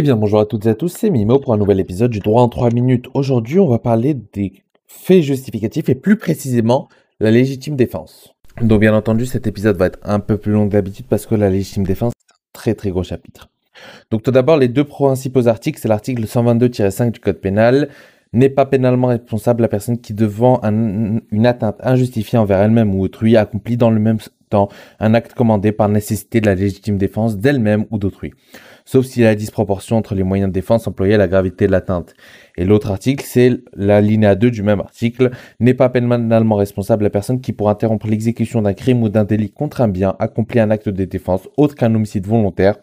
Eh bien, bonjour à toutes et à tous, c'est Mimo pour un nouvel épisode du droit en 3 minutes. Aujourd'hui, on va parler des faits justificatifs et plus précisément la légitime défense. Donc, bien entendu, cet épisode va être un peu plus long que d'habitude parce que la légitime défense, c'est un très très gros chapitre. Donc, tout d'abord, les deux principaux articles, c'est l'article 122-5 du Code pénal, n'est pas pénalement responsable la personne qui, devant une atteinte injustifiée envers elle-même ou autrui, accomplit dans le même temps un acte commandé par nécessité de la légitime défense d'elle-même ou d'autrui, sauf s'il y a disproportion entre les moyens de défense employés et la gravité de l'atteinte. Et l'autre article, c'est la linéa 2 du même article, n'est pas pénalement responsable la personne qui, pour interrompre l'exécution d'un crime ou d'un délit contre un bien, accomplit un acte de défense autre qu'un homicide volontaire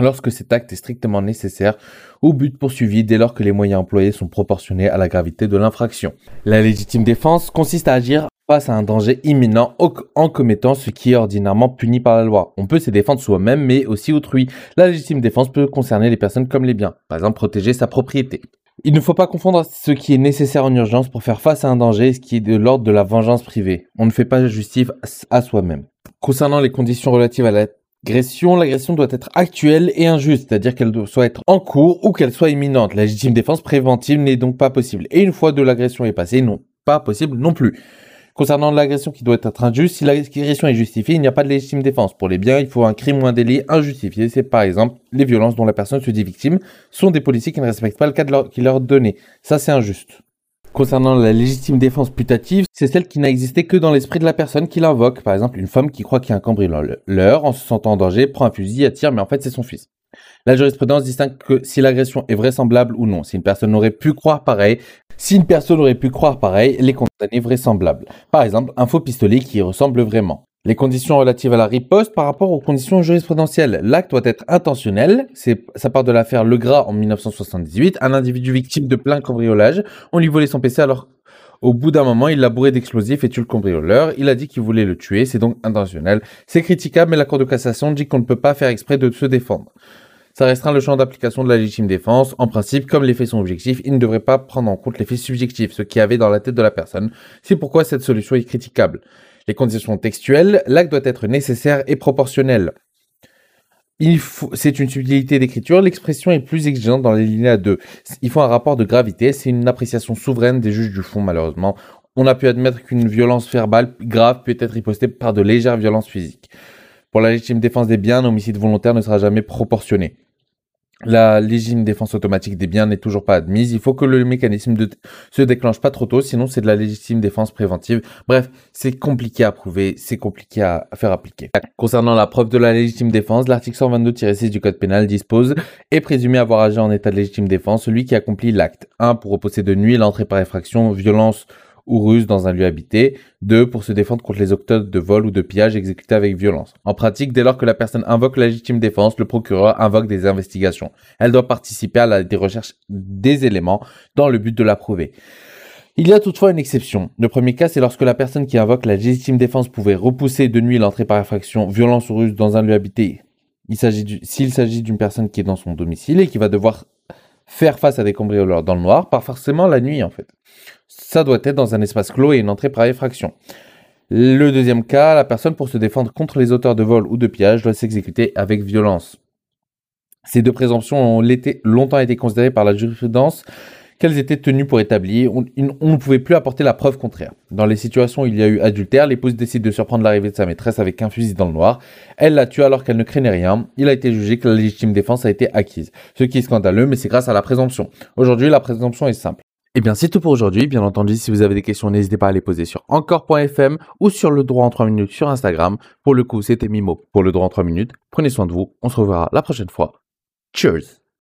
lorsque cet acte est strictement nécessaire au but poursuivi dès lors que les moyens employés sont proportionnés à la gravité de l'infraction. La légitime défense consiste à agir face à un danger imminent en commettant ce qui est ordinairement puni par la loi. On peut se défendre soi-même mais aussi autrui. La légitime défense peut concerner les personnes comme les biens, par exemple protéger sa propriété. Il ne faut pas confondre ce qui est nécessaire en urgence pour faire face à un danger et ce qui est de l'ordre de la vengeance privée. On ne fait pas justice à soi-même. Concernant les conditions relatives à la L'agression, doit être actuelle et injuste, c'est-à-dire qu'elle doit soit être en cours ou qu'elle soit imminente. La légitime défense préventive n'est donc pas possible. Et une fois de l'agression est passée, non, pas possible non plus. Concernant l'agression qui doit être injuste, si l'agression est justifiée, il n'y a pas de légitime défense. Pour les biens, il faut un crime ou un délit injustifié. C'est par exemple les violences dont la personne se dit victime sont des policiers qui ne respectent pas le cadre qui leur est donné. Ça, c'est injuste. Concernant la légitime défense putative, c'est celle qui n'a existé que dans l'esprit de la personne qui l'invoque. Par exemple, une femme qui croit qu'il y a un cambrioleur, en se sentant en danger, prend un fusil, attire, mais en fait c'est son fils. La jurisprudence distingue que si l'agression est vraisemblable ou non. Si une personne aurait pu croire pareil, si une personne aurait pu croire pareil, les condamner vraisemblables. Par exemple, un faux pistolet qui ressemble vraiment. Les conditions relatives à la riposte par rapport aux conditions jurisprudentielles. L'acte doit être intentionnel. C'est, ça part de l'affaire Legras en 1978. Un individu victime de plein cambriolage. On lui volait son PC alors au bout d'un moment, il l'a bourré d'explosifs et tue le cambrioleur. Il a dit qu'il voulait le tuer. C'est donc intentionnel. C'est critiquable, mais la Cour de cassation dit qu'on ne peut pas faire exprès de se défendre. Ça restreint le champ d'application de la légitime défense. En principe, comme les faits sont objectifs, il ne devrait pas prendre en compte les faits subjectifs, ce qui avait dans la tête de la personne. C'est pourquoi cette solution est critiquable. Les conditions textuelles, l'acte doit être nécessaire et proportionnel. c'est une subtilité d'écriture, l'expression est plus exigeante dans les lignes 2. Il faut un rapport de gravité, c'est une appréciation souveraine des juges du fond, malheureusement. On a pu admettre qu'une violence verbale grave peut être ripostée par de légères violences physiques. Pour la légitime défense des biens, un homicide volontaire ne sera jamais proportionné. La légitime défense automatique des biens n'est toujours pas admise. Il faut que le mécanisme ne se déclenche pas trop tôt, sinon c'est de la légitime défense préventive. Bref, c'est compliqué à prouver, c'est compliqué à faire appliquer. Concernant la preuve de la légitime défense, l'article 122-6 du Code pénal dispose est présumé avoir agi en état de légitime défense celui qui accomplit l'acte 1 pour repousser de nuit l'entrée par effraction, violence ou ruse dans un lieu habité. 2. Pour se défendre contre les octodes de vol ou de pillage exécutés avec violence. En pratique, dès lors que la personne invoque la légitime défense, le procureur invoque des investigations. Elle doit participer à la des recherches des éléments dans le but de la prouver. Il y a toutefois une exception. Le premier cas, c'est lorsque la personne qui invoque la légitime défense pouvait repousser de nuit l'entrée par effraction, violence ou ruse dans un lieu habité. S'il s'agit d'une personne qui est dans son domicile et qui va devoir faire face à des cambrioleurs dans le noir, pas forcément la nuit en fait. Ça doit être dans un espace clos et une entrée par effraction. Le deuxième cas, la personne pour se défendre contre les auteurs de vol ou de pillage doit s'exécuter avec violence. Ces deux présomptions ont longtemps été considérées par la jurisprudence qu'elles étaient tenues pour établir. On, ne pouvait plus apporter la preuve contraire. Dans les situations où il y a eu adultère, l'épouse décide de surprendre l'arrivée de sa maîtresse avec un fusil dans le noir. Elle la tue alors qu'elle ne craignait rien. Il a été jugé que la légitime défense a été acquise. Ce qui est scandaleux, mais c'est grâce à la présomption. Aujourd'hui, la présomption est simple. Eh bien, c'est tout pour aujourd'hui. Bien entendu, si vous avez des questions, n'hésitez pas à les poser sur encore.fm ou sur le droit en 3 minutes sur Instagram. Pour le coup, c'était Mimo pour le droit en 3 minutes. Prenez soin de vous. On se reverra la prochaine fois. Cheers